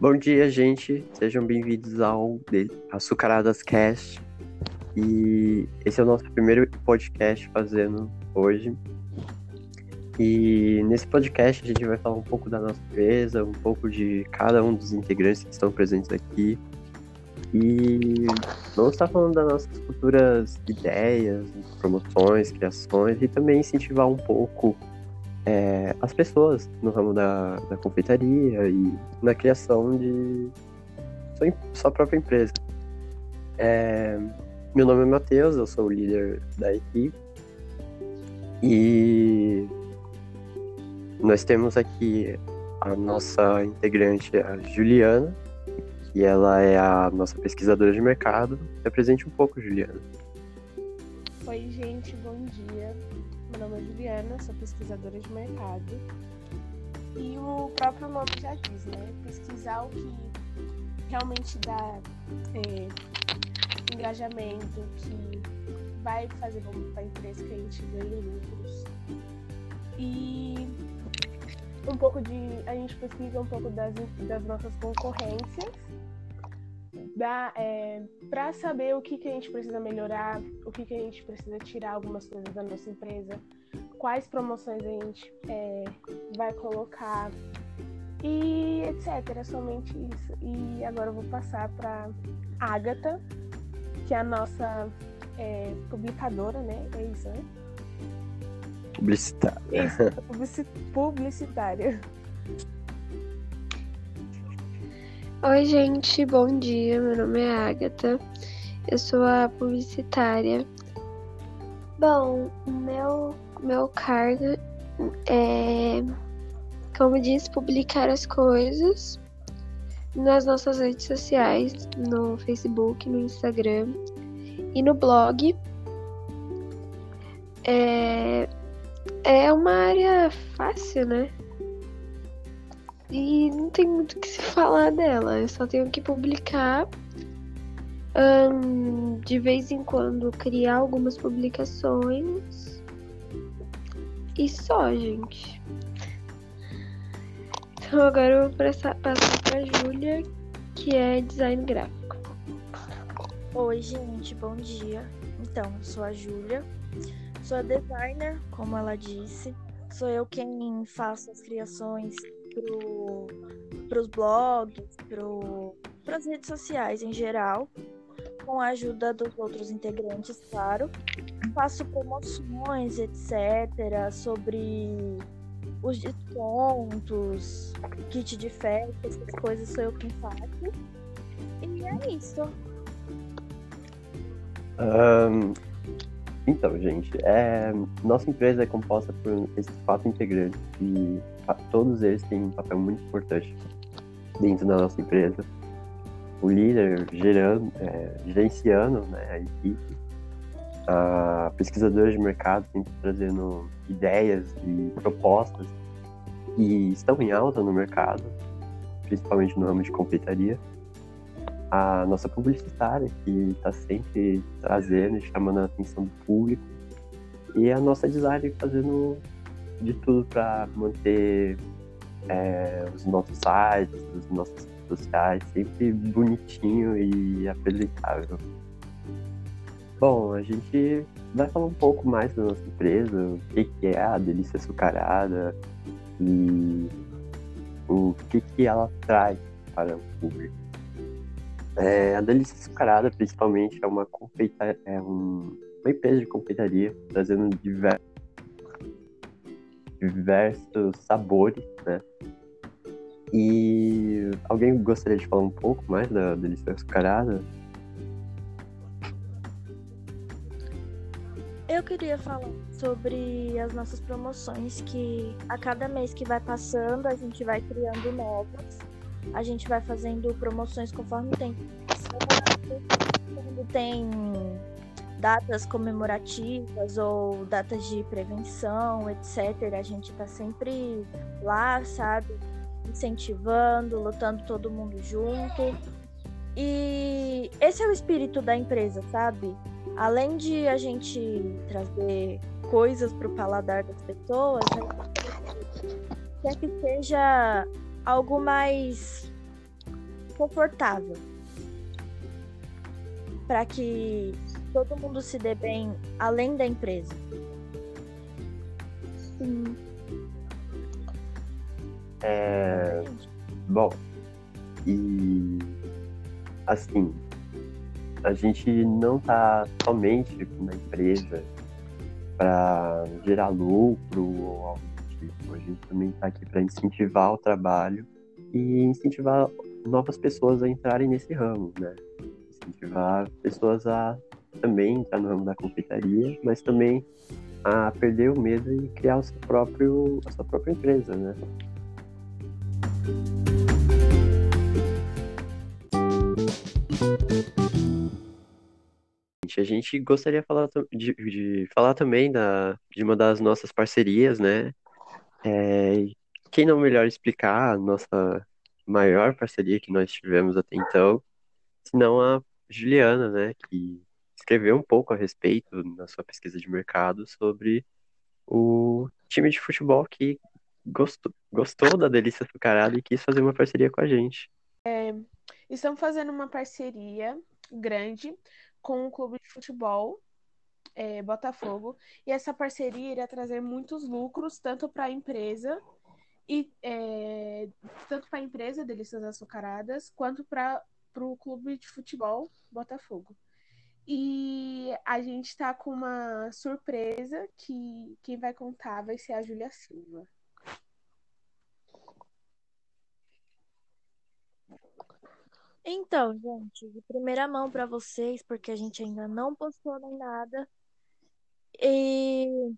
Bom dia, gente. Sejam bem-vindos ao Açucaradas Cast. E esse é o nosso primeiro podcast fazendo hoje. E nesse podcast a gente vai falar um pouco da nossa empresa, um pouco de cada um dos integrantes que estão presentes aqui. E vamos estar falando das nossas futuras ideias, promoções, criações e também incentivar um pouco é, as pessoas no ramo da, da confeitaria e na criação de sua, sua própria empresa. É, meu nome é Matheus, eu sou o líder da equipe e nós temos aqui a nossa integrante, a Juliana, que ela é a nossa pesquisadora de mercado. Apresente um pouco, Juliana. Oi, gente, bom dia. Meu nome é Juliana, sou pesquisadora de mercado. E o próprio nome já diz, né? Pesquisar o que realmente dá é, engajamento, que vai fazer bom para a empresa que a gente ganhe lucros. E um pouco de. A gente pesquisa um pouco das, das nossas concorrências é, para saber o que, que a gente precisa melhorar, o que, que a gente precisa tirar algumas coisas da nossa empresa, quais promoções a gente é, vai colocar e etc. É somente isso. E agora eu vou passar para Agatha, que é a nossa é, publicadora, né? É isso, né? Publicitária. Isso, publicitária. Oi, gente, bom dia. Meu nome é Agatha. Eu sou a publicitária. Bom, meu, meu cargo é, como diz, publicar as coisas nas nossas redes sociais, no Facebook, no Instagram e no blog. É, é uma área fácil, né? E não tem muito o que se falar dela. Eu só tenho que publicar. Um, de vez em quando criar algumas publicações. E só, gente. Então agora eu vou passar, passar pra Júlia, que é design gráfico. Oi, gente, bom dia. Então, sou a Júlia. Sou a designer, como ela disse. Sou eu quem faço as criações para os blogs, para as redes sociais em geral, com a ajuda dos outros integrantes, claro. Faço promoções, etc., sobre os descontos, kit de festa, essas coisas sou eu quem faço. E é isso. Um, então, gente, é, nossa empresa é composta por esses quatro integrantes e todos eles têm um papel muito importante dentro da nossa empresa. O líder gerando, é, gerenciando né, a equipe, a pesquisadora de mercado sempre trazendo ideias e propostas que estão em alta no mercado, principalmente no ramo de confeitaria. A nossa publicitária, que está sempre trazendo e chamando a atenção do público. E a nossa designer fazendo de tudo para manter é, os nossos sites, os nossos redes sociais sempre bonitinho e apresentável. Bom, a gente vai falar um pouco mais da nossa empresa, o que, é a Delícia Açucarada e o que, que ela traz para o público. É, a Delícia Açucarada, principalmente, é uma, confeita é um, uma empresa de confeitaria trazendo diversos diversos sabores, né? E alguém gostaria de falar um pouco mais da delícia açucarada? Eu queria falar sobre as nossas promoções, que a cada mês que vai passando, a gente vai criando novas. A gente vai fazendo promoções conforme tem. Quando tem datas comemorativas ou datas de prevenção, etc. A gente tá sempre lá, sabe? Incentivando, lutando todo mundo junto. E esse é o espírito da empresa, sabe? Além de a gente trazer coisas para o paladar das pessoas, né? quer que seja algo mais confortável. Para que todo mundo se dê bem além da empresa. Sim. É, bom, e assim, a gente não tá somente na empresa para gerar lucro ou algo tipo. A gente também está aqui para incentivar o trabalho e incentivar novas pessoas a entrarem nesse ramo, né? Incentivar pessoas a também entrar no ramo da confeitaria, mas também a perder o medo e criar o seu próprio, a sua própria empresa, né? A gente gostaria de falar, de, de falar também da, de uma das nossas parcerias, né? É, quem não melhor explicar a nossa maior parceria que nós tivemos até então, senão a Juliana, né? Que escreveu um pouco a respeito na sua pesquisa de mercado sobre o time de futebol que gostou, gostou da Delícia Açucarada e quis fazer uma parceria com a gente. É, estamos fazendo uma parceria grande com o clube de futebol é, Botafogo e essa parceria irá trazer muitos lucros tanto para a empresa e é, tanto para a empresa Delícias Açucaradas quanto para o clube de futebol Botafogo. E a gente está com uma surpresa que quem vai contar vai ser a Júlia Silva. Então, gente, de primeira mão para vocês, porque a gente ainda não postou nem nada. E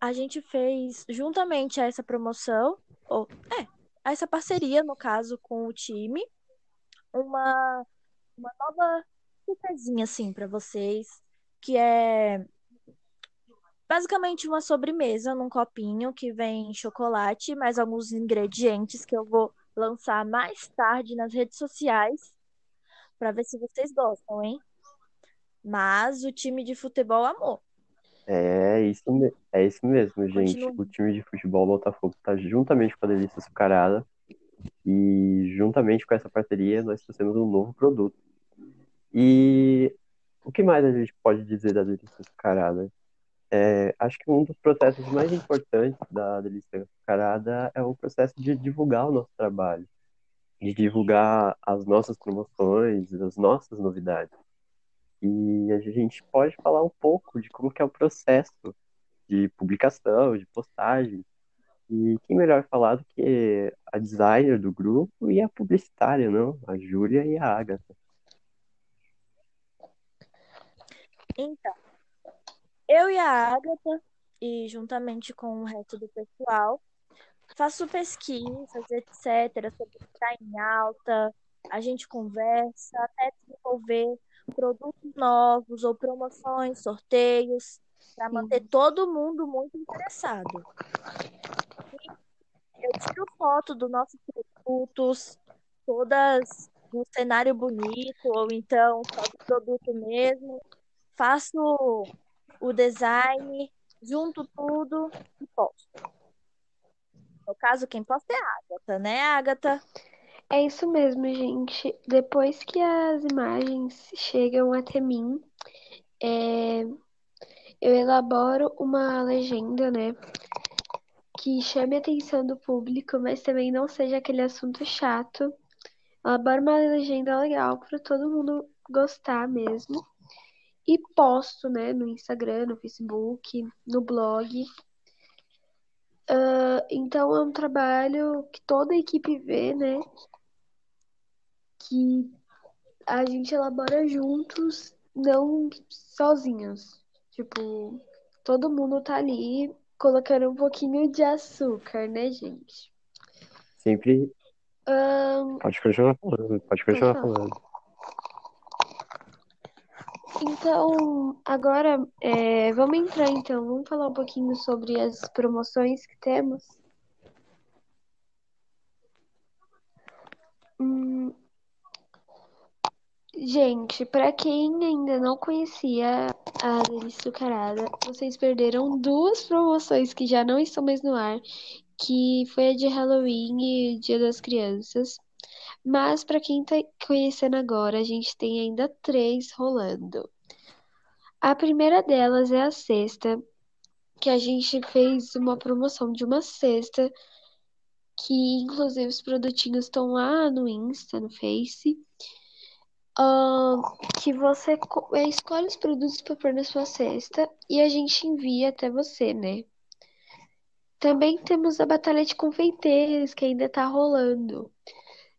a gente fez, juntamente a essa promoção, ou é, a essa parceria, no caso, com o time, uma, uma nova surpresinha assim para vocês, que é basicamente uma sobremesa num copinho que vem chocolate, mais alguns ingredientes que eu vou lançar mais tarde nas redes sociais para ver se vocês gostam, hein? Mas o time de futebol amou. É isso, é isso mesmo, gente. Continua. O time de futebol Botafogo está juntamente com a Delícia Açucarada e juntamente com essa parceria nós trouxemos um novo produto e o que mais a gente pode dizer da delícia açucarada? É, acho que um dos processos mais importantes da delícia açucarada é o processo de divulgar o nosso trabalho, de divulgar as nossas promoções, as nossas novidades. E a gente pode falar um pouco de como que é o processo de publicação, de postagem. E quem melhor falar do que a designer do grupo e a publicitária, não? A Júlia e a Agatha. Então, eu e a Agatha, e juntamente com o resto do pessoal, faço pesquisas, etc., sobre o que está em alta, a gente conversa, até desenvolver produtos novos ou promoções, sorteios, para manter todo mundo muito interessado. Eu tiro foto dos nossos produtos, todas no cenário bonito, ou então só do produto mesmo, faço o design, junto tudo e posto. No caso, quem posta é a Agatha, né, Agatha? É isso mesmo, gente. Depois que as imagens chegam até mim, é... eu elaboro uma legenda, né? Que chame a atenção do público, mas também não seja aquele assunto chato. Elaboro uma legenda legal para todo mundo gostar mesmo e posto, né, no Instagram, no Facebook, no blog. Uh, então é um trabalho que toda a equipe vê, né? Que a gente elabora juntos, não sozinhos. Tipo, todo mundo tá ali colocando um pouquinho de açúcar, né, gente? Sempre. Um... Pode continuar falando, pode continuar falando. Então, agora é, vamos entrar então, vamos falar um pouquinho sobre as promoções que temos. Gente, para quem ainda não conhecia a Delícia Açucarada, vocês perderam duas promoções que já não estão mais no ar, que foi a de Halloween e Dia das Crianças. Mas para quem tá conhecendo agora, a gente tem ainda três rolando. A primeira delas é a cesta, que a gente fez uma promoção de uma cesta, que inclusive os produtinhos estão lá no Insta, no Face. Uh, que você é, escolhe os produtos para pôr na sua cesta e a gente envia até você, né? Também temos a Batalha de Confeiteiros, que ainda tá rolando.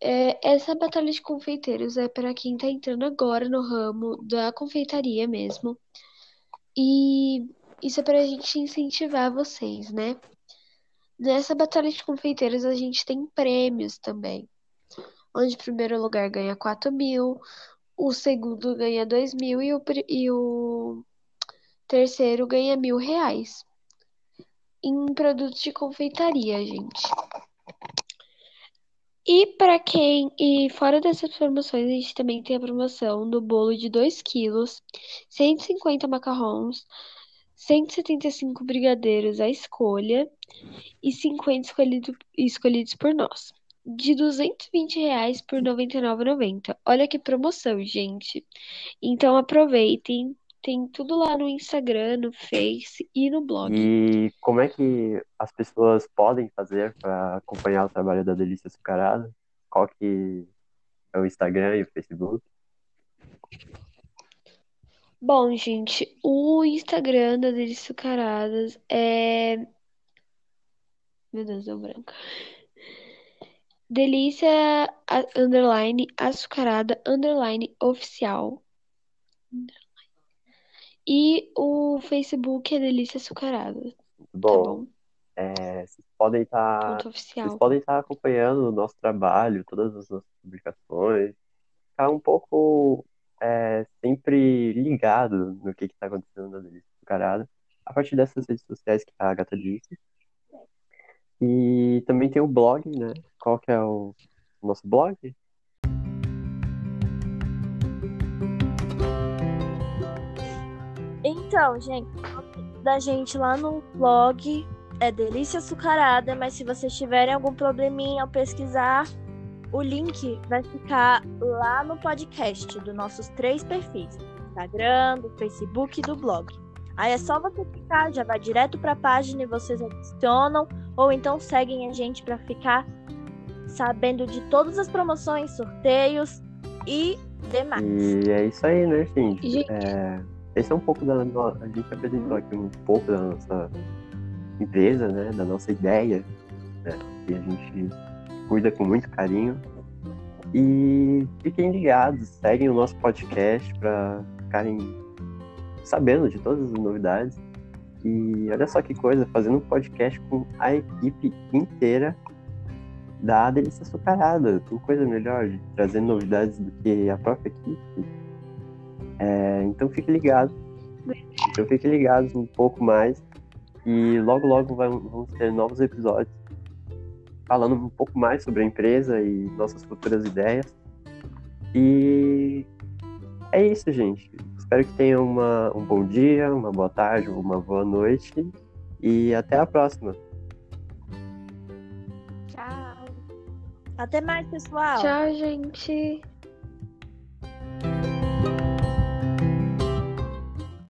É, essa Batalha de Confeiteiros é para quem tá entrando agora no ramo da confeitaria mesmo. E isso é para a gente incentivar vocês, né? Nessa Batalha de Confeiteiros a gente tem prêmios também. Onde o primeiro lugar ganha 4 mil, o segundo ganha 2 mil e o, e o terceiro ganha mil reais em produtos de confeitaria, gente. E para quem. E fora dessas promoções, a gente também tem a promoção do bolo de 2 quilos, 150 macarrons, 175 brigadeiros à escolha e 50 escolhido, escolhidos por nós. De 220 reais por R$ 99,90. Olha que promoção, gente. Então aproveitem tem tudo lá no Instagram, no Face e no blog. E como é que as pessoas podem fazer para acompanhar o trabalho da Delícia Açucarada? Qual que é o Instagram e o Facebook? Bom, gente, o Instagram da Delícia Açucaradas é. Meu Deus, deu branco. Delícia underline açucarada underline oficial. E o Facebook é Delícia Açucarada. Tá Bom, bom? é, vocês podem estar vocês podem estar acompanhando o nosso trabalho, todas as nossas publicações, ficar um pouco é, sempre ligado no que está acontecendo na Delícia Açucarada, a partir dessas redes sociais que a Agatha disse. E também tem o blog, né? Qual que é o nosso blog? Então, gente, da gente lá no blog é Delícia Açucarada, mas se vocês tiverem algum probleminha ao pesquisar, o link vai ficar lá no podcast dos nossos três perfis: Instagram, do Facebook e do blog. Aí é só você clicar, já vai direto para a página e vocês adicionam, ou então seguem a gente para ficar sabendo de todas as promoções, sorteios e demais. E é isso aí, né, gente? Gente. É, esse é um pouco da no- a gente apresentou aqui um pouco da nossa empresa, né, da nossa ideia, né, que a gente cuida com muito carinho. E fiquem ligados, seguem o nosso podcast para ficarem sabendo de todas as novidades. E olha só que coisa, fazendo um podcast com a equipe inteira da Delícia Açucarada. Tem coisa melhor de trazer novidades do que a própria equipe. É, então fique ligado. Então fiquem ligados um pouco mais. E logo, logo vamos ter novos episódios falando um pouco mais sobre a empresa e nossas futuras ideias. E é isso, gente. Espero que tenham um bom dia, uma boa tarde, uma boa noite. E até a próxima. Até mais, pessoal! Tchau, gente.